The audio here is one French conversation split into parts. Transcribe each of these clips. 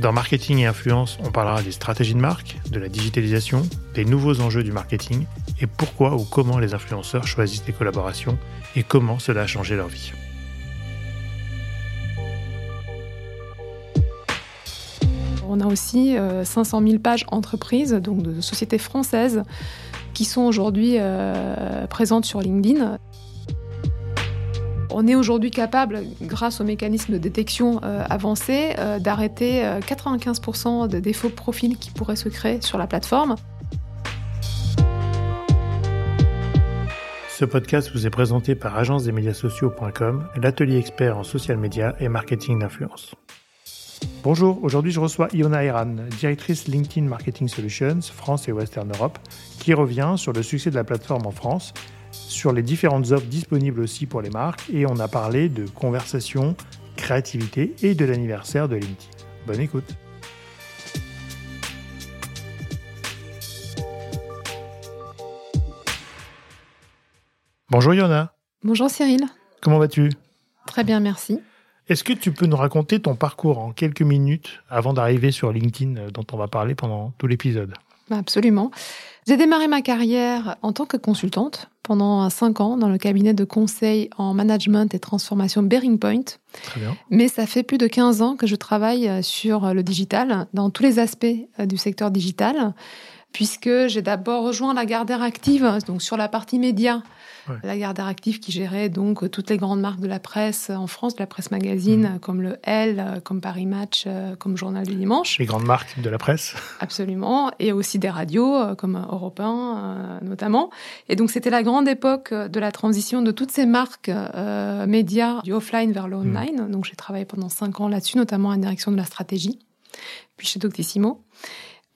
Dans Marketing et Influence, on parlera des stratégies de marque, de la digitalisation, des nouveaux enjeux du marketing et pourquoi ou comment les influenceurs choisissent des collaborations et comment cela a changé leur vie. On a aussi 500 euh, 000 pages entreprises, donc de sociétés françaises, qui sont aujourd'hui euh, présentes sur LinkedIn. On est aujourd'hui capable, grâce aux mécanismes de détection euh, avancés, d'arrêter 95% des défauts de profil qui pourraient se créer sur la plateforme. Ce podcast vous est présenté par agence-des-médias-sociaux.com, l'atelier expert en social media et marketing d'influence. Bonjour, aujourd'hui je reçois Iona Eran, directrice LinkedIn Marketing Solutions France et Western Europe, qui revient sur le succès de la plateforme en France, sur les différentes offres disponibles aussi pour les marques, et on a parlé de conversation, créativité et de l'anniversaire de LinkedIn. Bonne écoute. Bonjour Iona. Bonjour Cyril. Comment vas-tu? Très bien, merci. Est-ce que tu peux nous raconter ton parcours en quelques minutes avant d'arriver sur LinkedIn euh, dont on va parler pendant tout l'épisode? Absolument. J'ai démarré ma carrière en tant que consultante pendant cinq ans dans le cabinet de conseil en management et transformation Bearing Point. Très bien. Mais ça fait plus de 15 ans que je travaille euh, sur le digital, dans tous les aspects euh, du secteur digital, puisque j'ai d'abord rejoint la Gardère Active, donc sur la partie média, la Gardère Active qui gérait donc toutes les grandes marques de la presse en France, de la presse magazine, mhm. comme le L, comme Paris Match, euh, comme Journal du Dimanche. Les grandes marques de la presse. Absolument. Et aussi des radios, euh, comme Europe 1, euh, notamment. Et donc, c'était la grande époque de la transition de toutes ces marques médias du offline vers le mhm. online. Donc, j'ai travaillé pendant cinq ans là-dessus, notamment en direction de la stratégie, puis chez Doctissimo.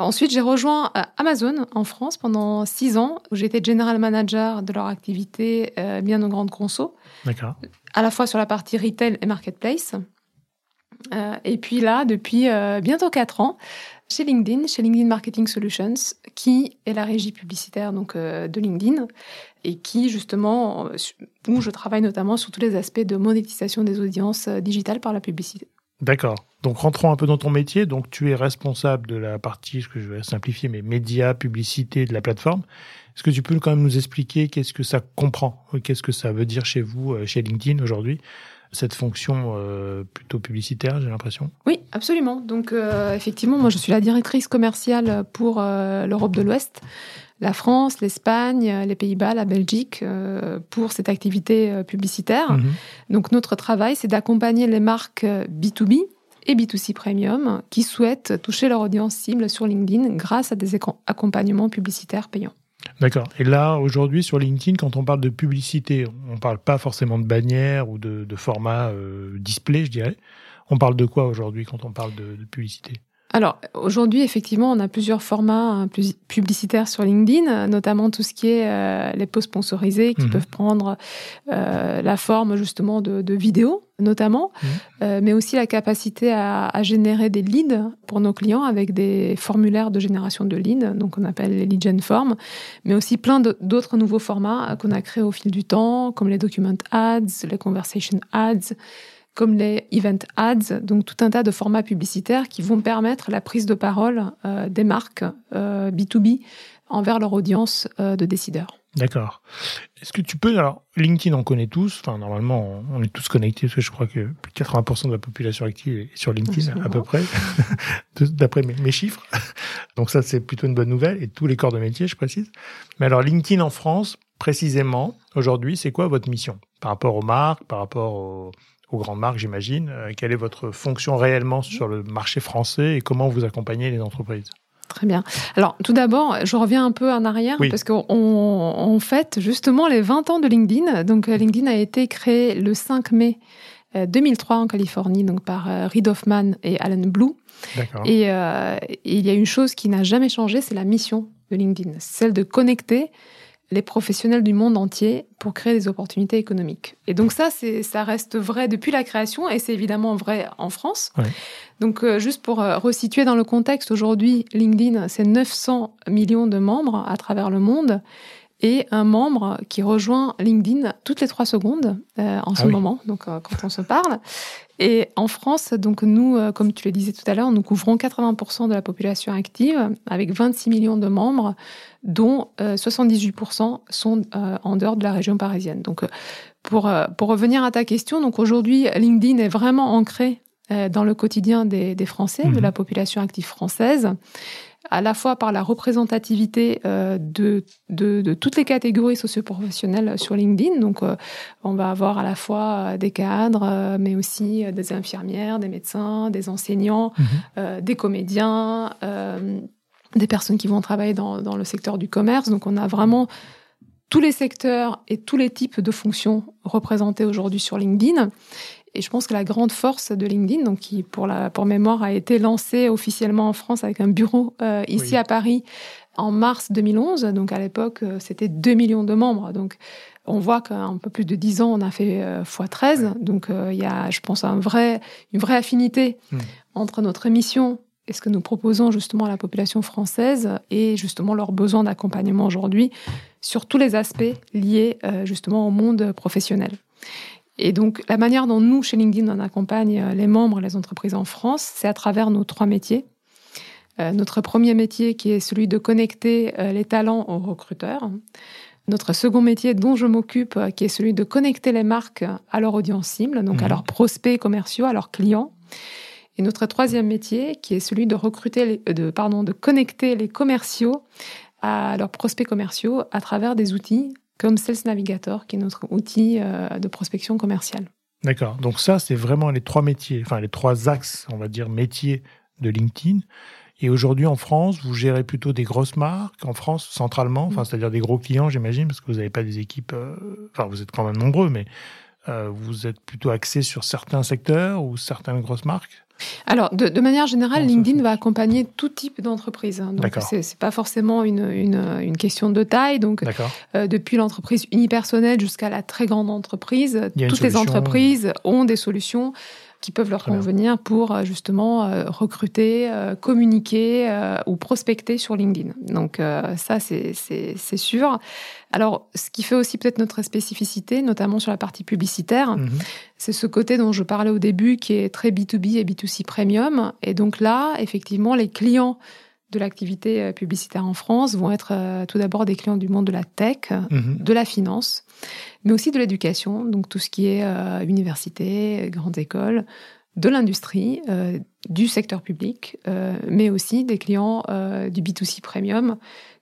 Ensuite, j'ai rejoint euh, Amazon en France pendant six ans, où j'étais general manager de leur activité euh, bien aux grandes conso. D'accord. À la fois sur la partie retail et marketplace. Euh, et puis là, depuis bientôt quatre ans, chez LinkedIn, chez LinkedIn Marketing Solutions, qui est la régie publicitaire donc de LinkedIn et qui justement où je travaille notamment sur tous les aspects de monétisation des audiences digitales par la publicité. D'accord. Donc rentrons un peu dans ton métier. Donc tu es responsable de la partie, ce que je vais simplifier, mais médias, publicité de la plateforme. Est-ce que tu peux quand même nous expliquer qu'est-ce que ça comprend, qu'est-ce que ça veut dire chez vous, euh, chez LinkedIn aujourd'hui, cette fonction euh, plutôt publicitaire, j'ai l'impression? Oui, absolument. Donc euh, effectivement, moi je suis la directrice commerciale pour l'Europe de l'Ouest la France, l'Espagne, les Pays-Bas, la Belgique pour cette activité publicitaire. Mhm. Donc notre travail, c'est d'accompagner les marques B2B, et B2C Premium qui souhaitent toucher leur audience cible sur LinkedIn grâce à des accompagnements publicitaires payants. D'accord. Et là, aujourd'hui, sur LinkedIn, quand on parle de publicité, on ne parle pas forcément de bannière ou de, format euh, display, je dirais. On parle de quoi aujourd'hui quand on parle de publicité? Alors aujourd'hui, effectivement, on a plusieurs formats euh, publicitaires sur LinkedIn, notamment tout ce qui est euh, les posts sponsorisés qui mhm. peuvent prendre euh, la forme justement de, de vidéos, notamment, mhm. mais aussi la capacité à, générer des leads pour nos clients avec des formulaires de génération de leads, donc on appelle les lead gen forms, mais aussi plein d'autres nouveaux formats qu'on a créés au fil du temps, comme les document ads, les conversation ads comme les event ads, donc tout un tas de formats publicitaires qui vont permettre la prise de parole euh, des marques B2B euh, envers leur audience euh, de décideurs. D'accord. Est-ce que tu peux, alors LinkedIn on connaît tous, enfin normalement on est tous connectés parce que je crois que plus de 80% de la population active est sur LinkedIn à peu près, d'après mes, mes, chiffres. Donc ça c'est plutôt une bonne nouvelle et tous les corps de métier je précise. Mais alors LinkedIn en France, précisément, aujourd'hui c'est quoi votre mission? Par rapport aux marques, par rapport aux aux grandes marques, j'imagine. Euh, quelle est votre fonction réellement sur le marché français et comment vous accompagnez les entreprises? Très bien. Alors, tout d'abord, je reviens un peu en arrière parce qu'on on fête justement les 20 ans de LinkedIn. Donc, euh, LinkedIn a été créé le 5 mai 2003 euh, en Californie, donc par Reid Hoffman et Alan Blue. Et, et, il y a une chose qui n'a jamais changé, c'est la mission de LinkedIn, celle de connecter les professionnels du monde entier pour créer des opportunités économiques. Et donc ça, c'est, ça reste vrai depuis la création et c'est évidemment vrai en France. Donc euh, juste pour euh, resituer dans le contexte, aujourd'hui, LinkedIn, c'est 900 millions de membres à travers le monde et un membre qui rejoint LinkedIn toutes les trois secondes euh, en ce ah moment, donc quand on se parle. Et en France, donc nous, comme tu le disais tout à l'heure, nous couvrons 80% de la population active avec 26 millions de membres dont 78% euh, sont euh, en dehors de la région parisienne. Donc, euh, pour, pour revenir à ta question, donc aujourd'hui, LinkedIn est vraiment ancré dans le quotidien des, Français, de mhm. la population active française, à la fois par la représentativité de, de, toutes les catégories socioprofessionnelles sur LinkedIn. Donc, on va avoir à la fois des cadres, mais aussi des infirmières, des médecins, des enseignants, mhm. des comédiens des personnes qui vont travailler dans, dans, le secteur du commerce. Donc on a vraiment tous les secteurs et tous les types de fonctions représentés aujourd'hui sur LinkedIn. Et je pense que la grande force de LinkedIn, donc qui pour la pour mémoire a été lancé officiellement en France avec un bureau euh, ici à Paris en mars 2011. Donc à l'époque, euh, c'était 2 millions de membres. Donc on voit qu'un peu plus de 10 ans, on a fait euh, x13. Donc il y a, je pense, un vrai, une vraie affinité hmm. entre notre émission et ce que nous proposons justement à la population française et justement leurs besoins d'accompagnement aujourd'hui sur tous les aspects liés euh, justement au monde professionnel. Et donc la manière dont nous, chez LinkedIn, on accompagne euh, les membres et les entreprises en France, c'est à travers nos trois métiers. Euh, notre premier métier qui est celui de connecter les talents aux recruteurs. Notre second métier dont je m'occupe, qui est celui de connecter les marques à leur audience cible, donc à mmh. leurs prospects commerciaux, à leurs clients. Et notre troisième métier, qui est celui de recruter, euh, de, pardon, de connecter les commerciaux à leurs prospects commerciaux à travers des outils comme Sales Navigator, qui est notre outil euh, de prospection commerciale. D'accord. Donc ça, c'est vraiment les trois métiers, enfin les trois axes, on va dire, métiers de LinkedIn. Et aujourd'hui, en France, vous gérez plutôt des grosses marques, en France, centralement, enfin, mm. c'est-à-dire des gros clients, j'imagine, parce que vous n'avez pas des équipes, euh, enfin, vous êtes quand même nombreux, mais vous êtes plutôt axé sur certains secteurs ou certaines grosses marques? Alors, de, manière générale, LinkedIn va accompagner tout type d'entreprise. Hein. Donc, c'est, n'est pas forcément une, question de taille. Donc, euh, depuis l'entreprise unipersonnelle jusqu'à la très grande entreprise, toutes les entreprises ont des solutions qui peuvent leur convenir pour euh, justement euh, recruter, communiquer ou prospecter sur LinkedIn. Donc ça, c'est sûr. Alors, ce qui fait aussi peut-être notre spécificité, notamment sur la partie publicitaire, mhm. c'est ce côté dont je parlais au début qui est très B2B et B2C premium. Et donc là, effectivement, les clients de l'activité euh, publicitaire en France vont être euh, tout d'abord des clients du monde de la tech, mhm. de la finance, mais aussi de l'éducation, donc tout ce qui est euh, université, grandes écoles, de l'industrie, du secteur public, mais aussi des clients du B2C premium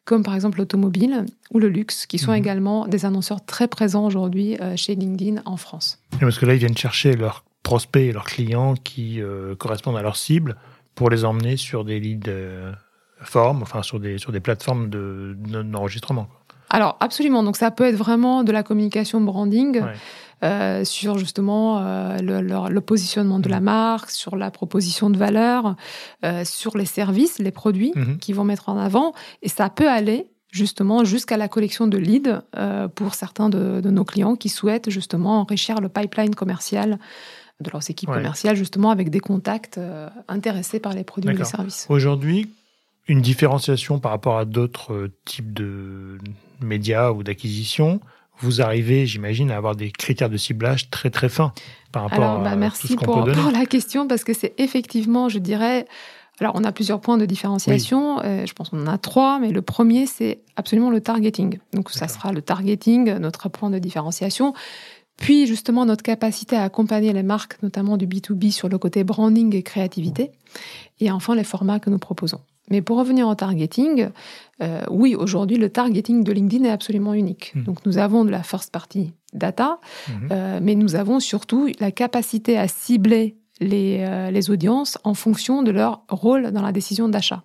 comme par exemple l'automobile ou le luxe, qui sont mhm. également des annonceurs très présents aujourd'hui euh, chez LinkedIn en France. parce que là, ils viennent chercher leurs prospects et leurs clients qui euh, correspondent à leur cible pour les emmener sur des leads euh, formes, enfin sur des, sur des plateformes d'enregistrement. De, Alors absolument, donc ça peut être vraiment de la communication branding. Euh, sur justement euh, le, le, positionnement de la mm. marque, sur la proposition de valeur, euh, sur les services, les produits mm-hmm. qu'ils vont mettre en avant. Et ça peut aller justement jusqu'à la collection de leads pour certains de, nos clients qui souhaitent justement enrichir le pipeline commercial de leurs équipes commerciales, justement avec des contacts intéressés par les produits et les services. Aujourd'hui, une différenciation par rapport à d'autres types de médias ou d'acquisitions, vous arrivez, j'imagine, à avoir des critères de ciblage très très fins par rapport alors, bah, à tout ce qu'on pour, peut donner. pour la question parce que c'est effectivement, je dirais, alors on a plusieurs points de différenciation. Euh, je pense qu'on en a trois, mais le premier c'est absolument le targeting. Donc ça sera le targeting, notre point de différenciation. Puis justement notre capacité à accompagner les marques, notamment du B2B, sur le côté branding et créativité. Et enfin les formats que nous proposons. Mais pour revenir au targeting, euh, oui, aujourd'hui, le targeting de LinkedIn est absolument unique. Hmm. Donc, nous avons de la first party data, hmm. euh, mais nous avons surtout la capacité à cibler les, euh, les, audiences en fonction de leur rôle dans la décision d'achat.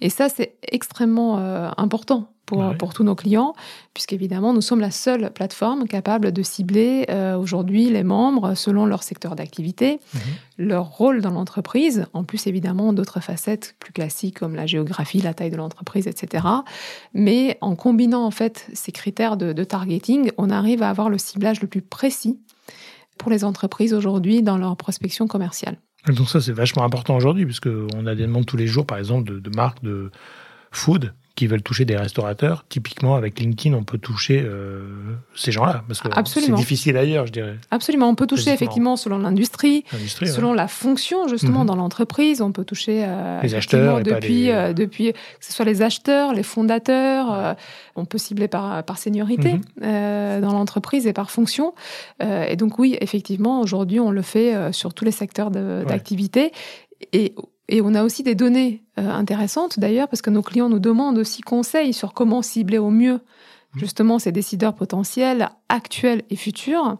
Et ça, c'est extrêmement important pour, pour tous nos clients, puisqu'évidemment, nous sommes la seule plateforme capable de cibler euh, aujourd'hui les membres selon leur secteur d'activité, mhm. leur rôle dans l'entreprise, en plus évidemment d'autres facettes plus classiques comme la géographie, la taille de l'entreprise, etc. Mais en combinant en fait ces critères de, de targeting, on arrive à avoir le ciblage le plus précis pour les entreprises aujourd'hui dans leur prospection commerciale. Donc ça, c'est vachement important aujourd'hui, puisqu'on a des demandes tous les jours, par exemple, de, de marques de food qui veulent toucher des restaurateurs, typiquement avec LinkedIn, on peut toucher euh, ces gens-là parce que c'est difficile ailleurs, je dirais. Absolument, on peut toucher effectivement selon l'industrie, selon la fonction justement mhm. dans l'entreprise, on peut toucher euh, les acheteurs depuis euh, depuis que ce soit les acheteurs, les fondateurs, on peut cibler par par seniorité mhm. dans l'entreprise et par fonction. et donc oui, effectivement, aujourd'hui, on le fait sur tous les secteurs d'activité et et on a aussi des données euh, intéressantes d'ailleurs, parce que nos clients nous demandent aussi conseils sur comment cibler au mieux mmh. justement ces décideurs potentiels, actuels et futurs.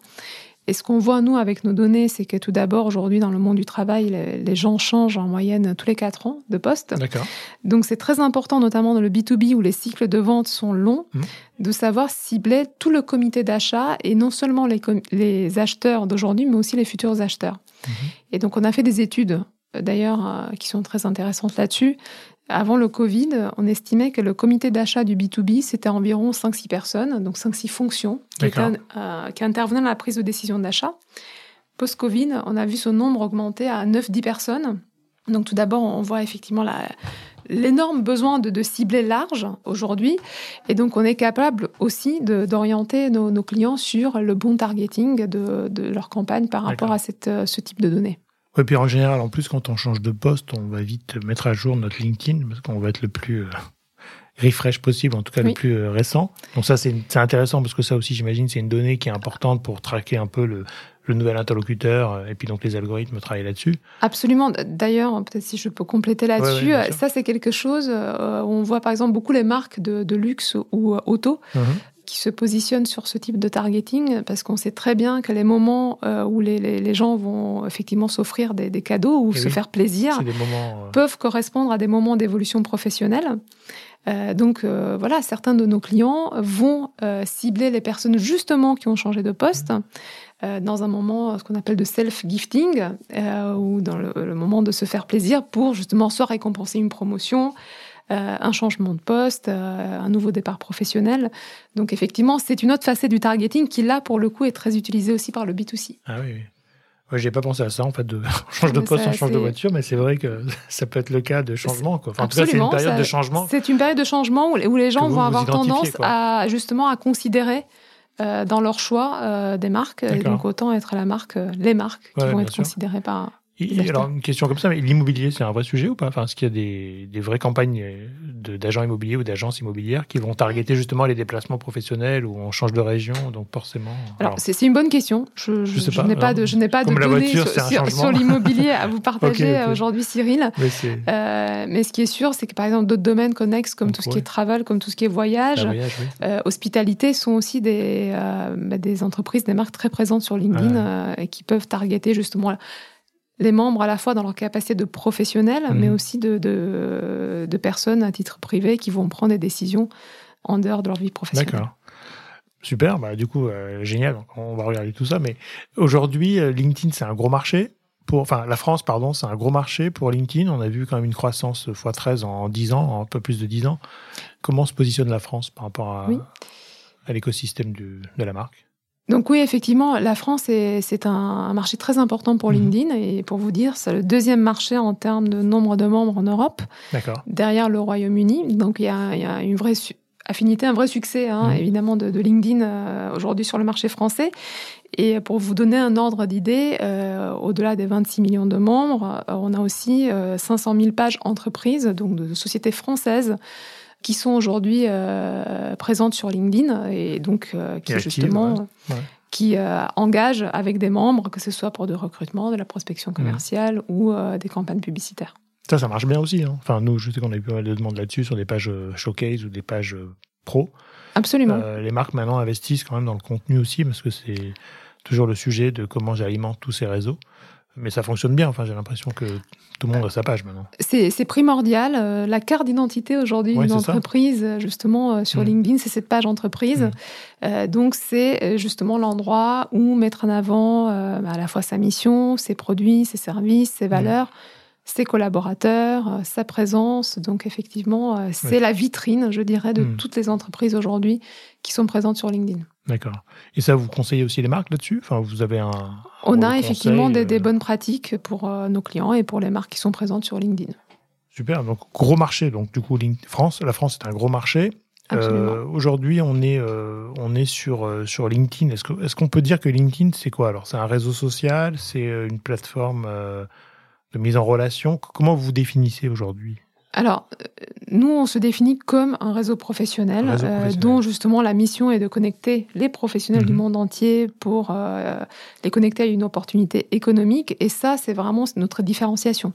Et ce qu'on voit, nous, avec nos données, c'est que tout d'abord, aujourd'hui, dans le monde du travail, les, gens changent en moyenne tous les quatre ans de poste. Donc, c'est très important, notamment dans le B2B, où les cycles de vente sont longs, mmh. de savoir cibler tout le comité d'achat, et non seulement les, les acheteurs d'aujourd'hui, mais aussi les futurs acheteurs. Mmh. Et donc, on a fait des études d'ailleurs, euh, qui sont très intéressantes là-dessus. Avant le Covid, on estimait que le comité d'achat du B2B, c'était environ 5-6 personnes, donc 5-6 fonctions euh, qui, intervenaient dans la prise de décision d'achat. Post-Covid, on a vu ce nombre augmenter à 9-10 personnes. Donc tout d'abord, on voit effectivement l'énorme besoin de, cibler large aujourd'hui. Et donc, on est capable aussi d'orienter nos, clients sur le bon targeting de, leur campagne par rapport à cette, euh, ce type de données. Et puis en général, en plus, quand on change de poste, on va vite mettre à jour notre LinkedIn parce qu'on va être le plus euh, refresh possible, en tout cas le plus euh, récent. Donc ça, c'est intéressant parce que ça aussi, j'imagine, c'est une donnée qui est importante pour traquer un peu le, nouvel interlocuteur euh, et puis donc les algorithmes travaillent là-dessus. Absolument. D'ailleurs, peut-être si je peux compléter là-dessus, ça c'est quelque chose où on voit par exemple beaucoup les marques de, luxe ou auto mhm qui se positionnent sur ce type de targeting parce qu'on sait très bien que les moments euh, où les, les, gens vont effectivement s'offrir des, des, cadeaux ou se faire plaisir euh, peuvent correspondre à des moments d'évolution professionnelle. Euh, donc voilà, certains de nos clients vont cibler les personnes justement qui ont changé de poste. dans un moment, ce qu'on appelle de self-gifting, ou dans le, le, moment de se faire plaisir pour justement soit récompenser une promotion, un changement de poste, euh, un nouveau départ professionnel. Donc effectivement, c'est une autre facette du targeting qui là, pour le coup, est très utilisée aussi par le B2C. Ah oui, oui. Ouais, j'ai pas pensé à ça en fait. De... on change de poste, on change de voiture, mais c'est vrai que ça peut être le cas de changement. Quoi. en tout cas, c'est une période de changement. C'est une période de changement où, les gens vont avoir tendance à justement à considérer euh, dans leur choix des marques. donc autant être la marque, les marques qui vont être considérées par alors, une question comme ça, mais l'immobilier, c'est un vrai sujet ou pas? Enfin, est-ce qu'il y a des, des vraies campagnes d'agents immobiliers ou d'agences immobilières qui vont targeter justement les déplacements professionnels où on change de région, donc forcément. Alors, c'est une bonne question. Je, je, n'ai pas de, je n'ai pas de données sur, l'immobilier à vous partager aujourd'hui, Cyril. Mais, euh, mais, ce qui est sûr, c'est que par exemple, d'autres domaines connexes comme tout ce qui est travel, comme tout ce qui est voyage, euh, hospitalité, sont aussi des, euh, bah, des entreprises, des marques très présentes sur LinkedIn euh, et qui peuvent targeter justement les membres à la fois dans leur capacité de professionnels, mhm. mais aussi de, de, personnes à titre privé qui vont prendre des décisions en dehors de leur vie professionnelle. D'accord. Super, bah, du coup, euh, génial, on va regarder tout ça. Mais aujourd'hui, euh, LinkedIn, c'est un gros marché. Pour, enfin, la France, pardon, c'est un gros marché pour LinkedIn. On a vu quand même une croissance x13 en 10 ans, en un peu plus de 10 ans. Comment se positionne la France par rapport à, à l'écosystème de la marque? Donc oui, effectivement, la France, c'est un, marché très important pour mhm. LinkedIn. Et pour vous dire, c'est le deuxième marché en termes de nombre de membres en Europe, derrière le Royaume-Uni. Donc il y a, une vraie affinité, un vrai succès, hein, mhm. évidemment, de, LinkedIn euh, aujourd'hui sur le marché français. Et pour vous donner un ordre d'idée, euh, au-delà des 26 millions de membres, euh, on a aussi 500 000 pages entreprises, donc de sociétés françaises, qui sont aujourd'hui euh, présentes sur LinkedIn et donc euh, qui justement qui euh, engagent avec des membres, que ce soit pour du recrutement, de la prospection commerciale ou des campagnes publicitaires. Ça, ça marche bien aussi. Hein. Enfin, nous, je sais qu'on a eu pas mal de demandes là-dessus sur des pages showcase ou des pages pro. Absolument. les marques maintenant investissent quand même dans le contenu aussi parce que c'est toujours le sujet de comment j'alimente tous ces réseaux. Mais ça fonctionne bien. Enfin, j'ai l'impression que tout le monde a sa page maintenant. C'est primordial. Euh, la carte d'identité aujourd'hui d'une entreprise, justement, euh, sur mm. LinkedIn, c'est cette page entreprise. Mm. donc, c'est justement l'endroit où mettre en avant à la fois sa mission, ses produits, ses services, ses mm. valeurs ses collaborateurs, euh, sa présence. Donc effectivement, euh, c'est la vitrine, je dirais, de hmm. toutes les entreprises aujourd'hui qui sont présentes sur LinkedIn. D'accord. Et ça, vous conseillez aussi les marques là-dessus? Enfin, vous avez un. On a effectivement des, euh, bonnes pratiques pour nos clients et pour les marques qui sont présentes sur LinkedIn. Super. Donc gros marché. Donc du coup, France, la France est un gros marché. Aujourd'hui, on est on est sur sur LinkedIn. Est-ce est-ce qu'on peut dire que LinkedIn c'est quoi? Alors C'est un réseau social, c'est une plateforme de mise en relation. Comment vous vous définissez aujourd'hui? Alors, euh, nous, on se définit comme un réseau professionnel, euh, dont justement la mission est de connecter les professionnels du mhm. monde entier pour euh, les connecter à une opportunité économique. Et ça, c'est vraiment notre différenciation.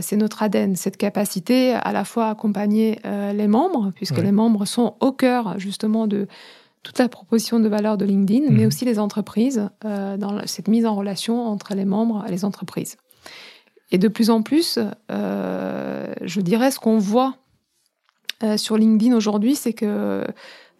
c'est notre ADN, cette capacité à la fois à accompagner les membres, puisque les membres sont au cœur justement de toute la proposition de valeur de LinkedIn, mais mhm. aussi les entreprises, dans cette mise en relation entre les membres et les entreprises. Et de plus en plus, euh, je dirais, ce qu'on voit euh, sur LinkedIn aujourd'hui, c'est que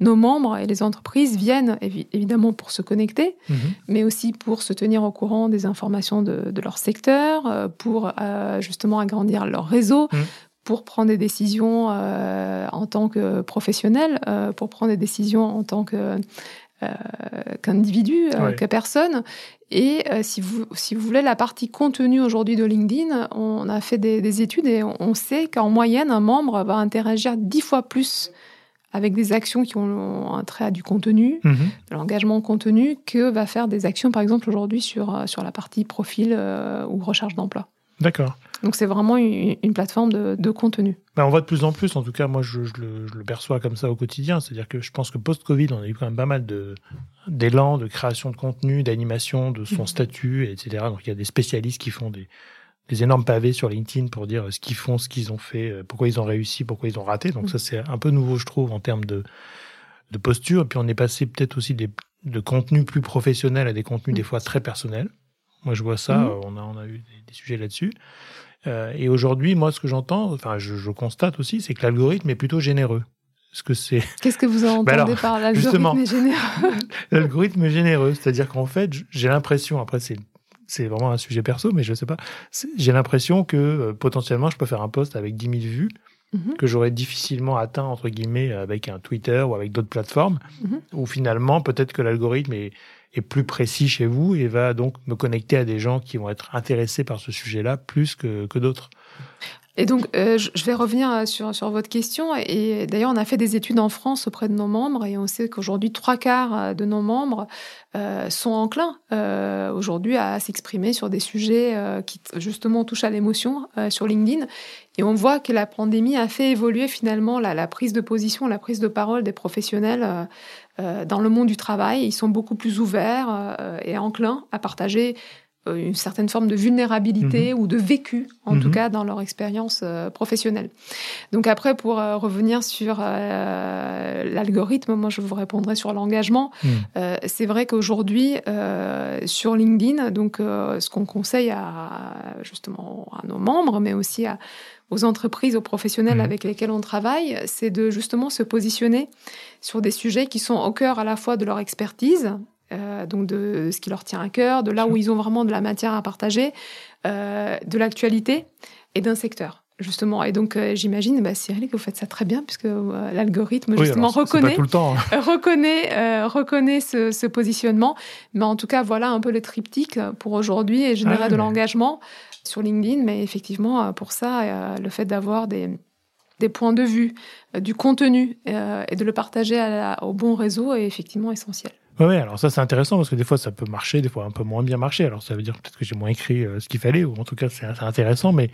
nos membres et les entreprises viennent évidemment pour se connecter, mhm. mais aussi pour se tenir au courant des informations de, leur secteur, euh, pour justement agrandir leur réseau, mhm. pour prendre des décisions en tant que professionnel, pour prendre des décisions en tant que qu'individu, que personne. Et euh, si, vous, si vous voulez, la partie contenu aujourd'hui de LinkedIn, on a fait des, études et on sait qu'en moyenne, un membre va interagir dix fois plus avec des actions qui ont un trait à du contenu, mhm. de l'engagement contenu, que va faire des actions, par exemple, aujourd'hui sur, euh, sur la partie profil euh, ou recherche d'emploi. D'accord. Donc c'est vraiment une, plateforme de, contenu. Bah, on voit de plus en plus, en tout cas moi je, le, perçois comme ça au quotidien, c'est-à-dire que je pense que post-Covid on a eu quand même pas mal d'élan, de, création de contenu, d'animation, de son mhm. statut, etc. Donc il y a des spécialistes qui font des, énormes pavés sur LinkedIn pour dire ce qu'ils font, ce qu'ils ont fait, euh, pourquoi ils ont réussi, pourquoi ils ont raté. Donc mhm. ça c'est un peu nouveau je trouve en termes de, de posture. Et puis on est passé peut-être aussi des, de contenus plus professionnels à des contenus des mhm. fois très personnels. Moi je vois ça, on, a, on a eu des sujets là-dessus. Euh, et aujourd'hui, moi, ce que j'entends, enfin, je, constate aussi, c'est que l'algorithme est plutôt généreux. Ce que c'est. Qu'est-ce que vous entendez ben par l'algorithme généreux L'algorithme généreux, c'est-à-dire qu'en fait, j'ai l'impression, après c'est c'est vraiment un sujet perso, mais je sais pas. J'ai l'impression que euh, potentiellement, je peux faire un post avec 10 000 vues mhm. que j'aurais difficilement atteint entre guillemets avec un Twitter ou avec d'autres plateformes, mhm. où finalement peut-être que l'algorithme est, est plus précis chez vous et va donc me connecter à des gens qui vont être intéressés par ce sujet-là plus que, que d'autres. Et donc, euh, je vais revenir euh, sur, sur votre question. Et d'ailleurs, on a fait des études en France auprès de nos membres et on sait qu'aujourd'hui, trois quarts euh, de nos membres sont enclins aujourd'hui à s'exprimer sur des sujets qui justement touchent à l'émotion sur LinkedIn. Et on voit que la pandémie a fait évoluer finalement la, la prise de position, la prise de parole des professionnels dans le monde du travail. Ils sont beaucoup plus ouverts et enclins à partager euh, une certaine forme de vulnérabilité mhm. ou de vécu, en tout mhm. cas dans leur expérience euh, professionnelle. Donc après, pour euh, revenir sur l'algorithme, moi je vous répondrai sur l'engagement. Mhm. c'est vrai qu'aujourd'hui, sur LinkedIn, donc ce qu'on conseille à justement à nos membres, mais aussi à, aux entreprises, aux professionnels avec lesquels on travaille, c'est de justement se positionner sur des sujets qui sont au cœur à la fois de leur expertise, euh, donc de ce qui leur tient à cœur, de là où ils ont vraiment de la matière à partager, euh, de l'actualité et d'un secteur. Justement, et donc euh, j'imagine, bah, Cyril, que vous faites ça très bien, puisque l'algorithme justement reconnaît, hein. reconnaît, reconnaît ce, positionnement. Mais en tout cas, voilà un peu le triptyque pour aujourd'hui et générer ah de l'engagement sur LinkedIn. Mais effectivement, pour ça, le fait d'avoir des, des points de vue, du contenu et de le partager au bon réseau est effectivement essentiel. Oui, alors ça c'est intéressant parce que des fois ça peut marcher, des fois un peu moins bien marcher. Alors ça veut dire peut-être que j'ai moins écrit euh, ce qu'il fallait, ou en tout cas c'est intéressant, mais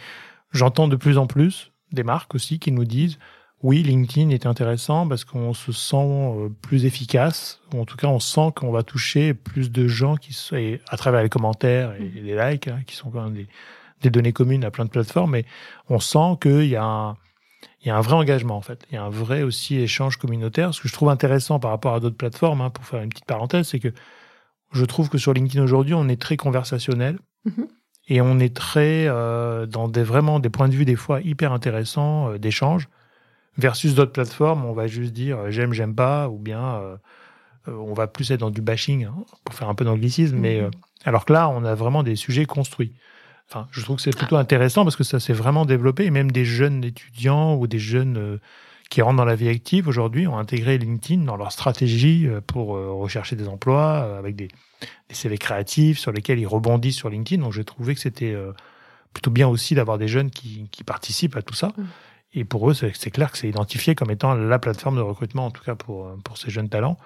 j'entends de plus en plus des marques aussi qui nous disent oui, LinkedIn est intéressant parce qu'on se sent euh, plus efficace, ou en tout cas on sent qu'on va toucher plus de gens qui sont, à travers les commentaires et les likes, hein, qui sont quand même des, des données communes à plein de plateformes, mais on sent qu'il y a un il y a un vrai engagement en fait. Il y a un vrai aussi échange communautaire. Ce que je trouve intéressant par rapport à d'autres plateformes, hein, pour faire une petite parenthèse, c'est que je trouve que sur LinkedIn aujourd'hui, on est très conversationnel. Mm-hmm. Et on est très dans des, vraiment des points de vue des fois hyper intéressants d'échange versus d'autres plateformes, on va juste dire j'aime, j'aime pas, ou bien on va plus être dans du bashing, hein, pour faire un peu d'anglicisme, mais mhm. alors que là, on a vraiment des sujets construits. Enfin, je trouve que c'est plutôt intéressant parce que ça s'est vraiment développé, et même des jeunes étudiants ou des jeunes qui rentrent dans la vie active aujourd'hui ont intégré LinkedIn dans leur stratégie euh, pour euh, rechercher des emplois euh, avec des, des, CV créatifs sur lesquels ils rebondissent sur LinkedIn. Donc j'ai trouvé que c'était plutôt bien aussi d'avoir des jeunes qui, qui, participent à tout ça. Mmh. Et pour eux, c'est clair que c'est identifié comme étant la plateforme de recrutement, en tout cas pour, pour ces jeunes talents,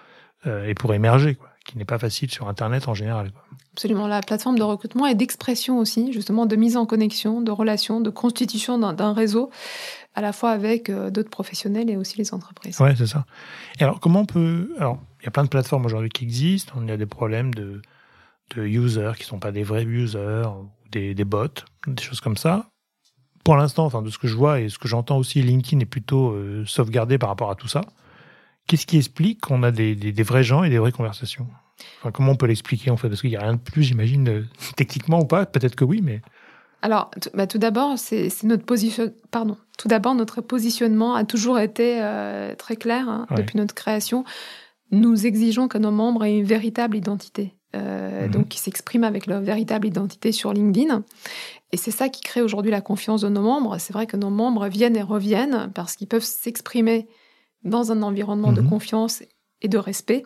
et pour émerger, quoi, qui n'est pas facile sur Internet en général. Absolument, la plateforme de recrutement et d'expression aussi, justement, de mise en connexion, de relations, de constitution d'un réseau à la fois avec euh, d'autres professionnels et aussi les entreprises. Ouais, c'est ça. Et alors, comment on peut. Alors, il y a plein de plateformes aujourd'hui qui existent. On a des problèmes de, de users qui ne sont pas des vrais users, ou des, des bots, des choses comme ça. Pour l'instant, enfin, de ce que je vois et ce que j'entends aussi, LinkedIn est plutôt euh, sauvegardé par rapport à tout ça. Qu'est-ce qui explique qu'on a des, des, des, vrais gens et des vraies conversations? Enfin, Comment on peut l'expliquer en fait? Parce qu'il n'y a rien de plus, j'imagine, euh, techniquement ou pas. Peut-être que oui, mais. Alors, bah, tout d'abord, c'est notre position. Pardon. Tout d'abord, notre positionnement a toujours été euh, très clair hein, depuis notre création. Nous exigeons que nos membres aient une véritable identité, euh, mhm. donc qui s'expriment avec leur véritable identité sur LinkedIn. Et c'est ça qui crée aujourd'hui la confiance de nos membres. C'est vrai que nos membres viennent et reviennent parce qu'ils peuvent s'exprimer dans un environnement de mhm. confiance et de respect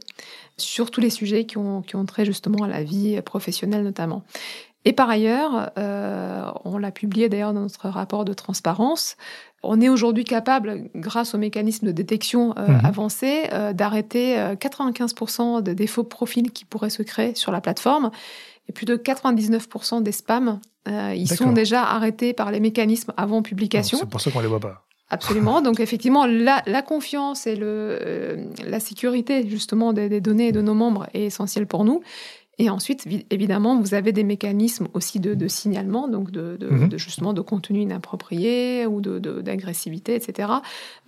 sur tous les sujets qui ont, qui ont trait justement à la vie professionnelle notamment. Et par ailleurs, euh, on l'a publié d'ailleurs dans notre rapport de transparence, on est aujourd'hui capable, grâce aux mécanismes de détection euh, mhm. avancés, euh, d'arrêter 95% de défauts de profil qui pourraient se créer sur la plateforme. Et plus de 99% des spams, ils sont déjà arrêtés par les mécanismes avant publication. C'est pour ça qu'on les voit pas. Absolument. Donc effectivement, la, la confiance et le, la sécurité justement des, des, données de nos membres est essentielle pour nous. Et ensuite, évidemment, vous avez des mécanismes aussi de, signalement, donc de, mhm. de, justement de contenu inapproprié ou d'agressivité, etc.,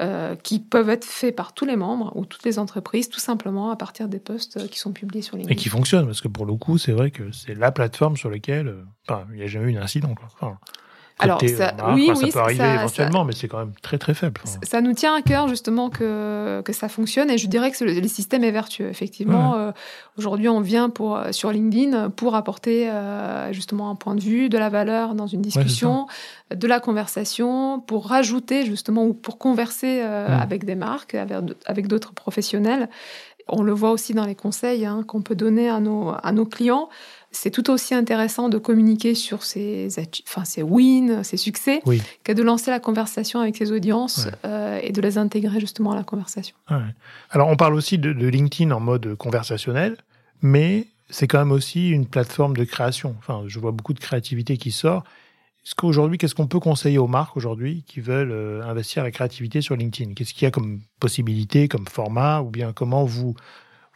euh, qui peuvent être faits par tous les membres ou toutes les entreprises, tout simplement à partir des posts qui sont publiés sur LinkedIn. Et qui fonctionnent, parce que pour le coup, c'est vrai que c'est la plateforme sur laquelle euh, enfin, il n'y a jamais eu d'incident. Enfin, alors, ça, oui, oui, ça peut arriver éventuellement, mais c'est quand même très très faible. Ça nous tient à cœur justement que, que ça fonctionne et je dirais que le, système est vertueux. Effectivement, euh, aujourd'hui, on vient pour, euh, sur LinkedIn pour apporter euh, justement un point de vue, de la valeur dans une discussion, de la conversation, pour rajouter justement ou pour converser avec des marques, avec, d'autres professionnels. On le voit aussi dans les conseils hein, qu'on peut donner à nos, à nos clients c'est tout aussi intéressant de communiquer sur ses, enfin, ses wins, ses succès, que de lancer la conversation avec ses audiences euh, et de les intégrer justement à la conversation. Alors, on parle aussi de, LinkedIn en mode conversationnel, mais c'est quand même aussi une plateforme de création. Enfin, je vois beaucoup de créativité qui sort. Est-ce qu'aujourd'hui, qu'est-ce qu'on peut conseiller aux marques aujourd'hui qui veulent euh, investir la créativité sur LinkedIn? Qu'est-ce qu'il y a comme possibilité, comme format, ou bien comment vous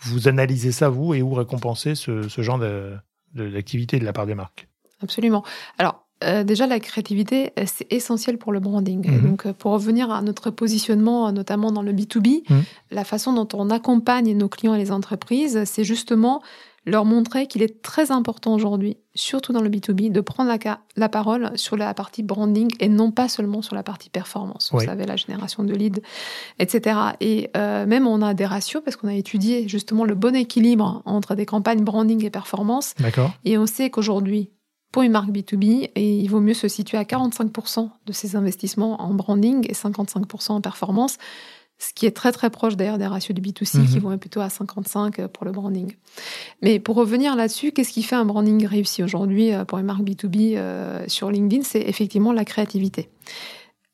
vous analysez ça vous et où récompensez ce, ce genre de, de l'activité de la part des marques. Absolument. Alors, euh, déjà, la créativité, euh, c'est essentiel pour le branding. Mhm. donc, euh, pour revenir à notre positionnement, notamment dans le B2B, mhm. la façon dont on accompagne nos clients et les entreprises, c'est justement leur montrer qu'il est très important aujourd'hui, surtout dans le B2B, de prendre la, la, parole sur la partie branding et non pas seulement sur la partie performance. Vous savez, la génération de leads, etc. Et euh, même on a des ratios parce qu'on a étudié justement le bon équilibre entre des campagnes branding et performance. Et on sait qu'aujourd'hui, pour une marque B2B, et il vaut mieux se situer à 45% de ses investissements en branding et 55% en performance ce qui est très très proche d'ailleurs des ratios du B2C qui mhm. vont plutôt à 55 euh, pour le branding. Mais pour revenir là-dessus, qu'est-ce qui fait un branding réussi aujourd'hui euh, pour une marque B2B euh, sur LinkedIn? C'est effectivement la créativité.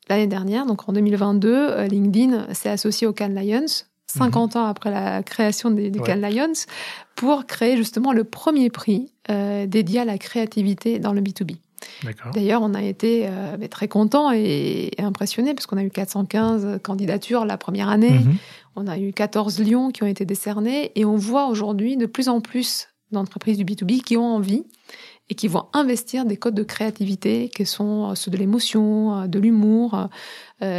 L'année dernière, donc en 2022, LinkedIn s'est associé au Cannes Lions, 50 mhm. ans après la création des, du Cannes Lions, pour créer justement le premier prix dédié à la créativité dans le B2B. D'ailleurs, on a été euh, très contents et, impressionnés parce qu'on a eu 415 candidatures la première année. Mhm. On a eu 14 lions qui ont été décernés et on voit aujourd'hui de plus en plus d'entreprises du B2B qui ont envie et qui vont investir des codes de créativité qui sont euh, ceux de l'émotion, euh, de l'humour,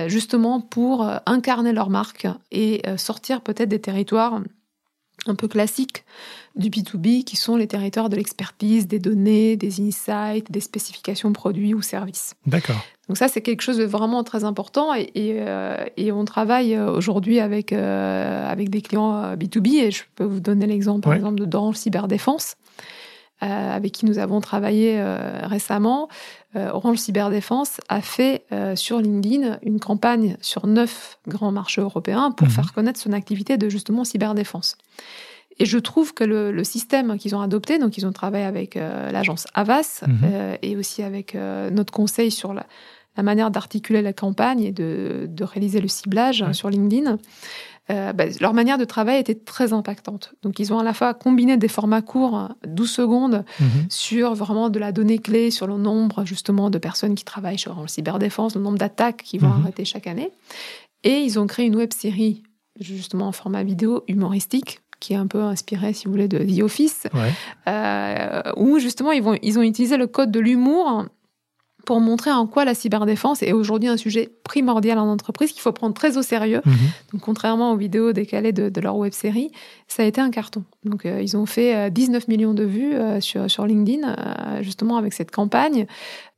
justement pour incarner leur marque et sortir peut-être des territoires un peu classiques du B2B qui sont les territoires de l'expertise, des données, des insights, des spécifications produits ou services. D'accord. Donc ça, c'est quelque chose de vraiment très important et, euh, on travaille aujourd'hui avec, euh, avec des clients B2B et je peux vous donner l'exemple, par exemple, de Dange Cyberdéfense. Avec qui nous avons travaillé récemment, Orange Cyberdéfense a fait sur LinkedIn une campagne sur neuf grands marchés européens pour mhm. faire connaître son activité de justement cyberdéfense. Et je trouve que le, système qu'ils ont adopté, donc ils ont travaillé avec euh, l'agence Avas mhm. euh, et aussi avec euh, notre conseil sur la, manière d'articuler la campagne et de, réaliser le ciblage sur LinkedIn. Bah, leur manière de travail était très impactante. Donc, ils ont à la fois combiné des formats courts, 12 secondes, mhm. sur vraiment de la donnée clé, sur le nombre justement de personnes qui travaillent sur la cyberdéfense, le nombre d'attaques qui vont mhm. arrêter chaque année. Et ils ont créé une web série justement en format vidéo humoristique qui est un peu inspiré, si vous voulez, de The Office, euh, où justement ils, vont, ils ont utilisé le code de l'humour pour montrer en quoi la cyberdéfense est aujourd'hui un sujet primordial en entreprise qu'il faut prendre très au sérieux. Mhm. Donc, contrairement aux vidéos décalées de, leur web série, ça a été un carton. Donc, euh, ils ont fait 19 euh, millions de vues sur, sur LinkedIn, justement avec cette campagne.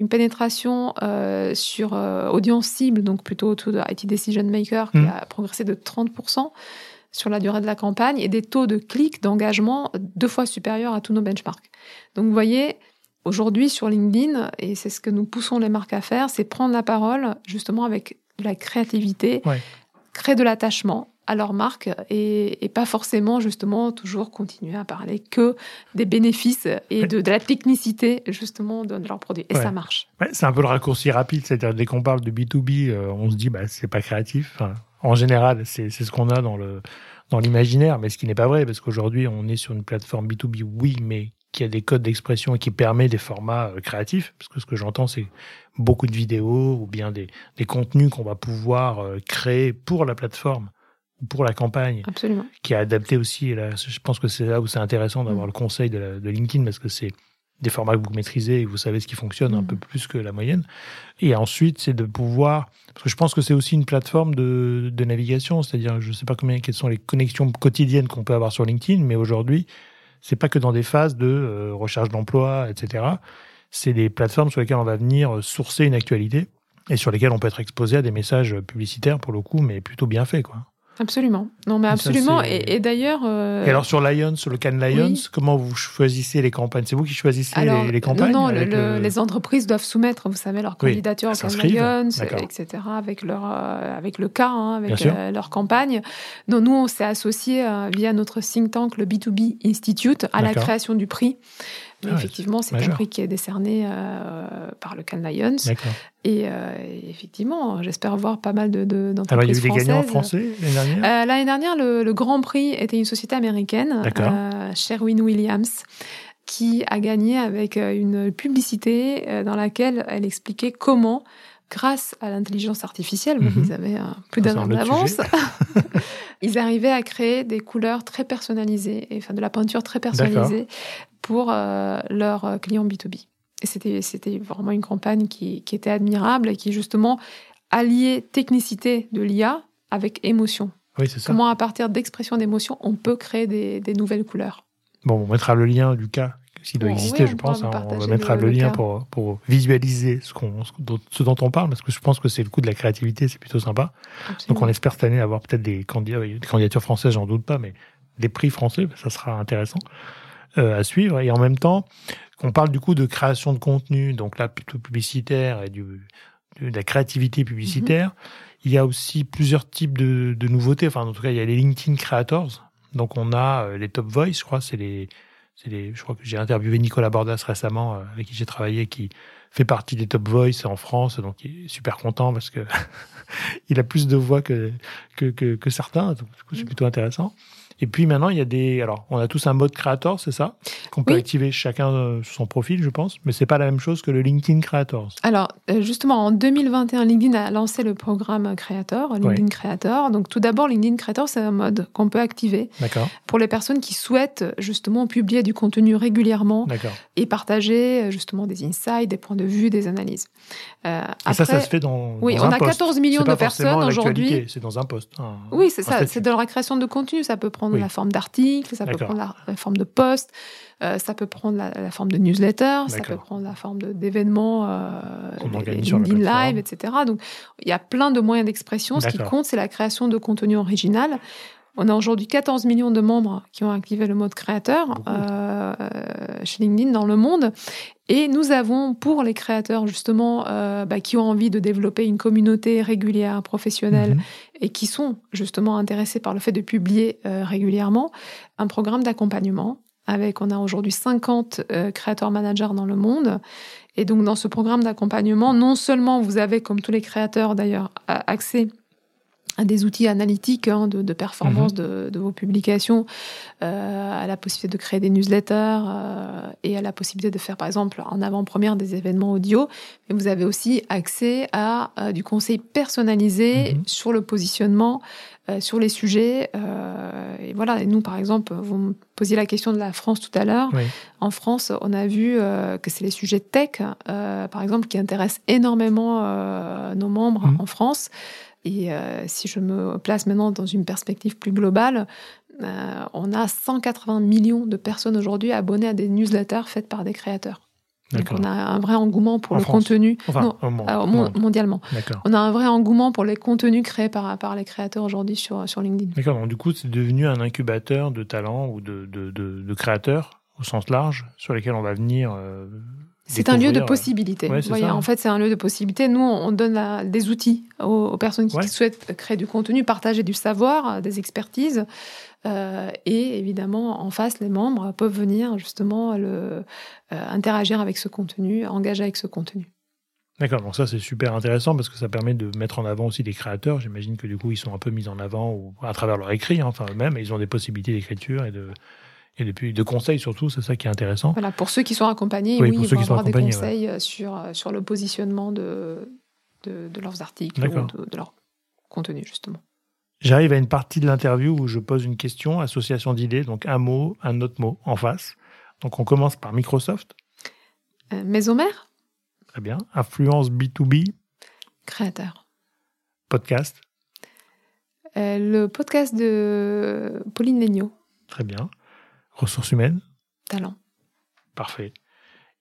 Une pénétration sur audience cible, donc plutôt autour de IT Decision Maker, qui mhm. a progressé de 30% sur la durée de la campagne et des taux de clics, d'engagement deux fois supérieurs à tous nos benchmarks. Donc vous voyez, aujourd'hui sur LinkedIn, et c'est ce que nous poussons les marques à faire, c'est prendre la parole justement avec de la créativité, créer de l'attachement à leur marque et, pas forcément justement toujours continuer à parler que des bénéfices et de, la technicité justement de, leurs produits. Et ça marche. c'est un peu le raccourci rapide, c'est-à-dire dès qu'on parle de B2B, euh, on se dit bah c'est pas créatif en général, c'est ce qu'on a dans le dans l'imaginaire, mais ce qui n'est pas vrai, parce qu'aujourd'hui, on est sur une plateforme B2B, oui, mais qui a des codes d'expression et qui permet des formats euh, créatifs, parce que ce que j'entends, c'est beaucoup de vidéos ou bien des, des contenus qu'on va pouvoir euh, créer pour la plateforme pour la campagne, Absolument. qui est adapté aussi. Là, je pense que c'est là où c'est intéressant d'avoir mm. le conseil de, de LinkedIn, parce que c'est des formats que vous maîtrisez et vous savez ce qui fonctionne un mm. peu plus que la moyenne. Et ensuite, c'est de pouvoir, parce que je pense que c'est aussi une plateforme de, de navigation, c'est-à-dire, je ne sais pas combien, quelles sont les connexions quotidiennes qu'on peut avoir sur LinkedIn, mais aujourd'hui, c'est pas que dans des phases de euh, recherche d'emploi, etc. C'est des plateformes sur lesquelles on va venir sourcer une actualité et sur lesquelles on peut être exposé à des messages publicitaires pour le coup, mais plutôt bien faits, quoi. Absolument. Non, mais absolument. et, d'ailleurs. Euh, et alors sur Lions, sur le Cannes Lions, comment vous choisissez les campagnes? C'est vous qui choisissez les, campagnes Non, non les entreprises doivent soumettre, vous savez, leur candidature au Cannes Lions, etc., avec leur euh, avec le cas, hein, avec euh, leur campagne. Donc nous, on s'est associé via notre think tank, le B2B Institute, à la création du prix. Ah effectivement, c'est un prix qui est décerné euh, par le Cannes Lions. Euh, et, effectivement, j'espère voir pas mal de, d'entreprises Alors, il y a eu des gagnants français l'année dernière? Euh, L'année dernière, le, Grand Prix était une société américaine, Sherwin Williams, qui a gagné avec une publicité dans laquelle elle expliquait comment grâce à l'intelligence artificielle, mhm. ils avaient plus d'un an d'avance, ils arrivaient à créer des couleurs très personnalisées, et, enfin de la peinture très personnalisée pour euh, leurs euh, clients B2B. Et c'était, vraiment une campagne qui, qui, était admirable et qui justement alliait technicité de l'IA avec émotion. Oui, c'est ça. Comment à partir d'expression d'émotion, on peut créer des, des, nouvelles couleurs. Bon, on mettra le lien du cas s'il doit exister, je pense. Hein. on mettra le, lien pour, pour, visualiser ce, qu'on, ce dont on parle, parce que je pense que c'est le coup de la créativité, c'est plutôt sympa. Donc on espère cette année avoir peut-être des, des candidatures françaises, j'en doute pas, mais des prix français, ça sera intéressant. Euh, à suivre. Et en même temps, on parle du coup de création de contenu, donc là plutôt publicitaire et du, de la créativité publicitaire. Mm-hmm. Il y a aussi plusieurs types de, de, nouveautés. Enfin, en tout cas, il y a les LinkedIn Creators. Donc, on a euh, les Top Voice, je crois, c'est les, c'est les, je crois que j'ai interviewé Nicolas Bordas récemment, euh, avec qui j'ai travaillé, qui fait partie des Top Voice en France, donc il est super content parce que il a plus de voix que, que, que, que certains, donc du coup, c'est mm. plutôt intéressant. Et puis maintenant, il y a des. Alors, on a tous un mode créateur, c'est ça? Qu'on peut activer chacun euh, sur son profil, je pense. Mais c'est pas la même chose que le LinkedIn Creators. Alors, euh, justement, en 2021, LinkedIn a lancé le programme Creator, LinkedIn Creator. Donc, tout d'abord, LinkedIn Creator, c'est un mode qu'on peut activer pour les personnes qui souhaitent justement publier du contenu régulièrement et partager justement des insights, des points de vues, des analyses. Euh, et ça, ça se fait dans, oui, on a 14 millions de personnes aujourd'hui. C'est dans un poste. oui, c'est ça. C'est de la création de contenu. Ça peut prendre la forme d'articles, ça peut prendre la, forme de posts, euh, ça peut prendre la, forme de newsletter, ça peut prendre la forme d'événements, euh, LinkedIn Live, etc. Donc, il y a plein de moyens d'expression. Ce qui compte, c'est la création de contenu original. On a aujourd'hui 14 millions de membres qui ont activé le mode créateur euh, chez LinkedIn dans le monde. Et nous avons pour les créateurs justement euh, bah, qui ont envie de développer une communauté régulière, professionnelle mhm. et qui sont justement intéressés par le fait de publier euh, régulièrement, un programme d'accompagnement avec, on a aujourd'hui 50 créateurs managers dans le monde. Et donc dans ce programme d'accompagnement, non seulement vous avez, comme tous les créateurs d'ailleurs, accès à des outils analytiques hein, de, performance mhm. de, vos publications, euh, à la possibilité de créer des newsletters euh, et à la possibilité de faire par exemple en avant-première des événements audio. Mais vous avez aussi accès à euh, du conseil personnalisé mhm. sur le positionnement, sur les sujets. et voilà, et nous par exemple, vous me posiez la question de la France tout à l'heure. En France, on a vu que c'est les sujets tech, par exemple, qui intéressent énormément nos membres mhm. en France. Et euh, si je me place maintenant dans une perspective plus globale, euh, on a 180 millions de personnes aujourd'hui abonnées à des newsletters faites par des créateurs. Donc on a un vrai engouement pour le contenu. Euh, mondialement. On a un vrai engouement pour les contenus créés par, par les créateurs aujourd'hui sur, sur LinkedIn. D'accord, donc du coup c'est devenu un incubateur de talents ou de, de, de, créateurs au sens large sur lesquels on va venir c'est un lieu de possibilité. en fait, c'est un lieu de possibilité. Nous, on donne des outils aux, personnes qui, souhaitent créer du contenu, partager du savoir, des expertises. Euh, et évidemment, en face, les membres peuvent venir justement le, euh, interagir avec ce contenu, engager avec ce contenu. D'accord, donc ça c'est super intéressant parce que ça permet de mettre en avant aussi des créateurs. J'imagine que du coup ils sont un peu mis en avant ou à travers leur écrit, hein, enfin eux-mêmes, ils ont des possibilités d'écriture et de, et depuis de conseils surtout, c'est ça qui est intéressant. Voilà, pour ceux qui sont accompagnés, oui, ils vont avoir des conseils euh, sur, euh, sur le positionnement de, de, leurs articles ou de, de, leur contenu, justement. J'arrive à une partie de l'interview où je pose une question, association d'idées, donc un mot, un autre mot en face. Donc on commence par Microsoft. Euh, Mésomère. Très bien. Influence B2B. Créateur. Podcast. Euh, le podcast de Pauline Legnaud. Très bien. Ressources humaines Talent. Parfait.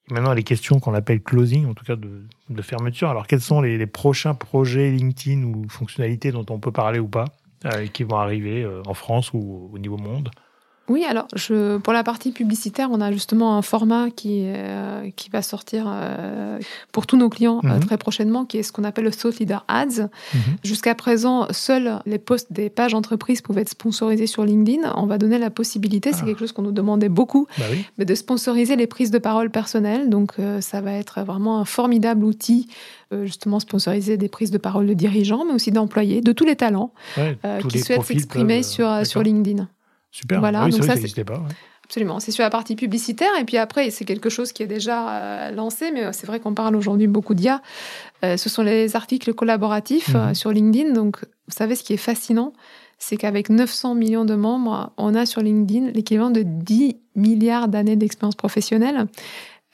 Et maintenant, les questions qu'on appelle closing, en tout cas de, fermeture. Alors, quels sont les, prochains projets LinkedIn ou fonctionnalités dont on peut parler ou pas, euh, qui vont arriver euh, en France ou au niveau monde? Oui, alors je, pour la partie publicitaire, on a justement un format qui, euh, qui va sortir euh, pour tous nos clients euh, mhm. très prochainement, qui est ce qu'on appelle le Thought Leader Ads. Mhm. Jusqu'à présent, seuls les posts des pages entreprises pouvaient être sponsorisés sur LinkedIn. On va donner la possibilité, c'est ah. quelque chose qu'on nous demandait beaucoup, bah mais de sponsoriser les prises de parole personnelles. Donc ça va être vraiment un formidable outil justement sponsoriser des prises de parole de dirigeants, mais aussi d'employés, de tous les talents qui souhaitent s'exprimer sur, sur LinkedIn. Super. Voilà, ah oui, donc ça, pas. Absolument. C'est sur la partie publicitaire. Et puis après, c'est quelque chose qui est déjà euh, lancé, mais c'est vrai qu'on parle aujourd'hui beaucoup d'IA. Euh, ce sont les articles collaboratifs euh, mhm. sur LinkedIn. Donc, vous savez, ce qui est fascinant, c'est qu'avec 900 millions de membres, on a sur LinkedIn l'équivalent de 10 milliards d'années d'expérience professionnelle.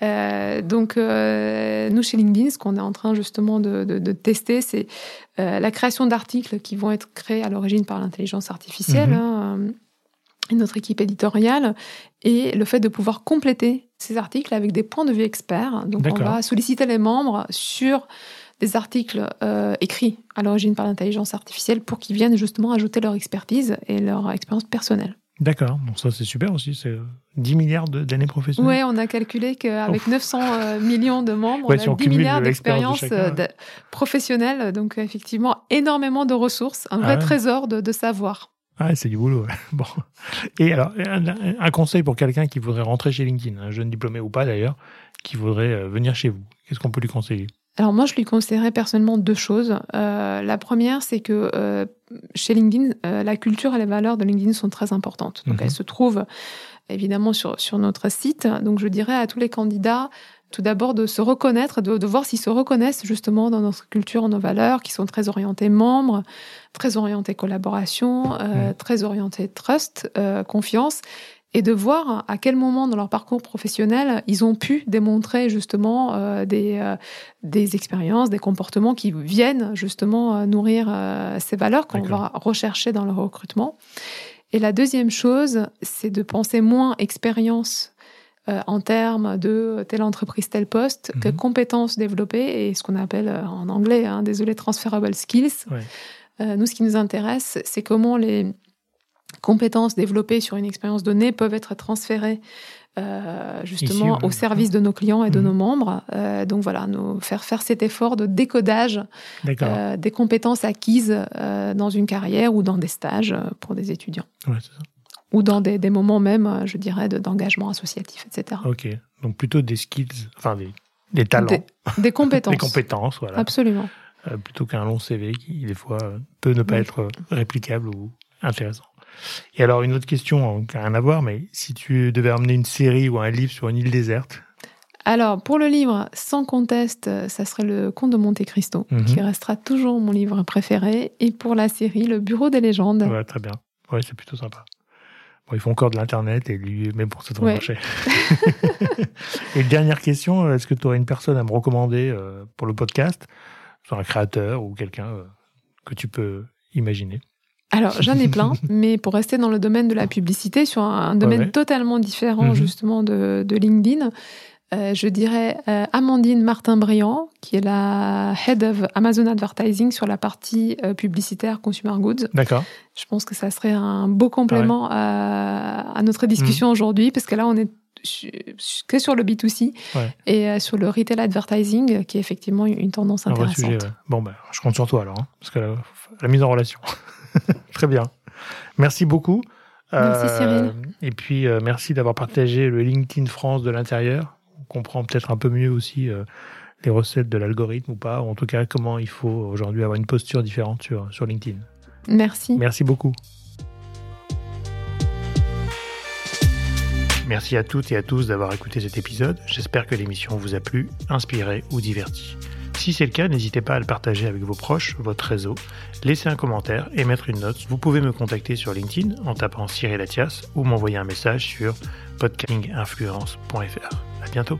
donc, nous, chez LinkedIn, ce qu'on est en train justement de, de, tester, c'est la création d'articles qui vont être créés à l'origine par l'intelligence artificielle. Mhm. Hein, notre équipe éditoriale et le fait de pouvoir compléter ces articles avec des points de vue experts. Donc on va solliciter les membres sur des articles euh, écrits à l'origine par l'intelligence artificielle pour qu'ils viennent justement ajouter leur expertise et leur expérience personnelle. D'accord, donc ça c'est super aussi, c'est 10 milliards d'années professionnelles. Oui, on a calculé qu'avec 900 euh, millions de membres, on a 10 milliards d'expériences euh, professionnelles, donc effectivement énormément de ressources, un vrai ah trésor de, de savoir. Ah, c'est du boulot. Bon. Et alors, un, conseil pour quelqu'un qui voudrait rentrer chez LinkedIn, un jeune diplômé ou pas d'ailleurs, qui voudrait euh, venir chez vous, qu'est-ce qu'on peut lui conseiller? Alors moi, je lui conseillerais personnellement deux choses. Euh, la première, c'est que euh, chez LinkedIn, la culture et les valeurs de LinkedIn sont très importantes. Donc mhm. elles se trouvent évidemment sur, sur notre site. Donc je dirais à tous les candidats tout d'abord de se reconnaître, de, voir s'ils se reconnaissent justement dans notre culture, nos valeurs, qui sont très orientées membres, très orientées collaboration, euh, très orientées trust, euh, confiance. et de voir à quel moment dans leur parcours professionnel ils ont pu démontrer justement euh, des, euh, des expériences, des comportements qui viennent justement euh, nourrir ces valeurs qu'on va rechercher dans le recrutement. Et la deuxième chose, c'est de penser moins expérience en termes de telle entreprise, tel poste, que mhm. compétences développées et ce qu'on appelle en anglais, hein, désolé, transferable skills. nous, ce qui nous intéresse, c'est comment les compétences développées sur une expérience donnée peuvent être transférées euh, justement au service de nos clients et de mhm. nos membres. Euh, donc voilà, nous faire faire cet effort de décodage euh, des compétences acquises dans une carrière ou dans des stages pour des étudiants. Ou dans des, moments même, je dirais, d'engagement associatif, etc. Ok, donc plutôt des skills, enfin des, talents. Des, compétences. des compétences, voilà. Absolument. plutôt qu'un long CV qui, des fois, peut ne pas être réplicable ou intéressant. Et alors, une autre question qui n'a rien à voir, mais si tu devais emmener une série ou un livre sur une île déserte? Alors, pour le livre, sans conteste, ça serait Le Comte de Monte Cristo, mhm. qui restera toujours mon livre préféré. Et pour la série, Le Bureau des légendes. Ouais, très bien. Oui, c'est plutôt sympa. Bon, ils font encore de l'Internet et lui, même pour ça devrait marcher. et dernière question, est-ce que tu aurais une personne à me recommander euh, pour le podcast? Soit un créateur ou quelqu'un euh, que tu peux imaginer? Alors, j'en ai plein, mais pour rester dans le domaine de la publicité, sur un, domaine totalement différent mhm. justement de, LinkedIn, euh, je dirais euh, Amandine Martin-Briand, qui est la Head of Amazon Advertising sur la partie euh, publicitaire Consumer Goods. D'accord. Je pense que ça serait un beau complément à, notre discussion mhm. aujourd'hui, parce que là, on est que sur le B2C et sur le retail advertising, qui est effectivement une tendance intéressante. Vrai sujet, Bon, ben, je compte sur toi alors, hein, parce que la mise en relation. Très bien. Merci beaucoup. Merci Cyril. Et puis merci d'avoir partagé le LinkedIn France de l'intérieur. Comprend peut-être un peu mieux aussi euh, les recettes de l'algorithme ou pas, ou en tout cas comment il faut aujourd'hui avoir une posture différente sur, sur LinkedIn. Merci. Merci beaucoup. Merci à toutes et à tous d'avoir écouté cet épisode. J'espère que l'émission vous a plu, inspiré ou diverti. Si c'est le cas, n'hésitez pas à le partager avec vos proches, votre réseau, laisser un commentaire et mettre une note. Vous pouvez me contacter sur LinkedIn en tapant Cyril Latias ou m'envoyer un message sur podcastinginfluence.fr. À bientôt.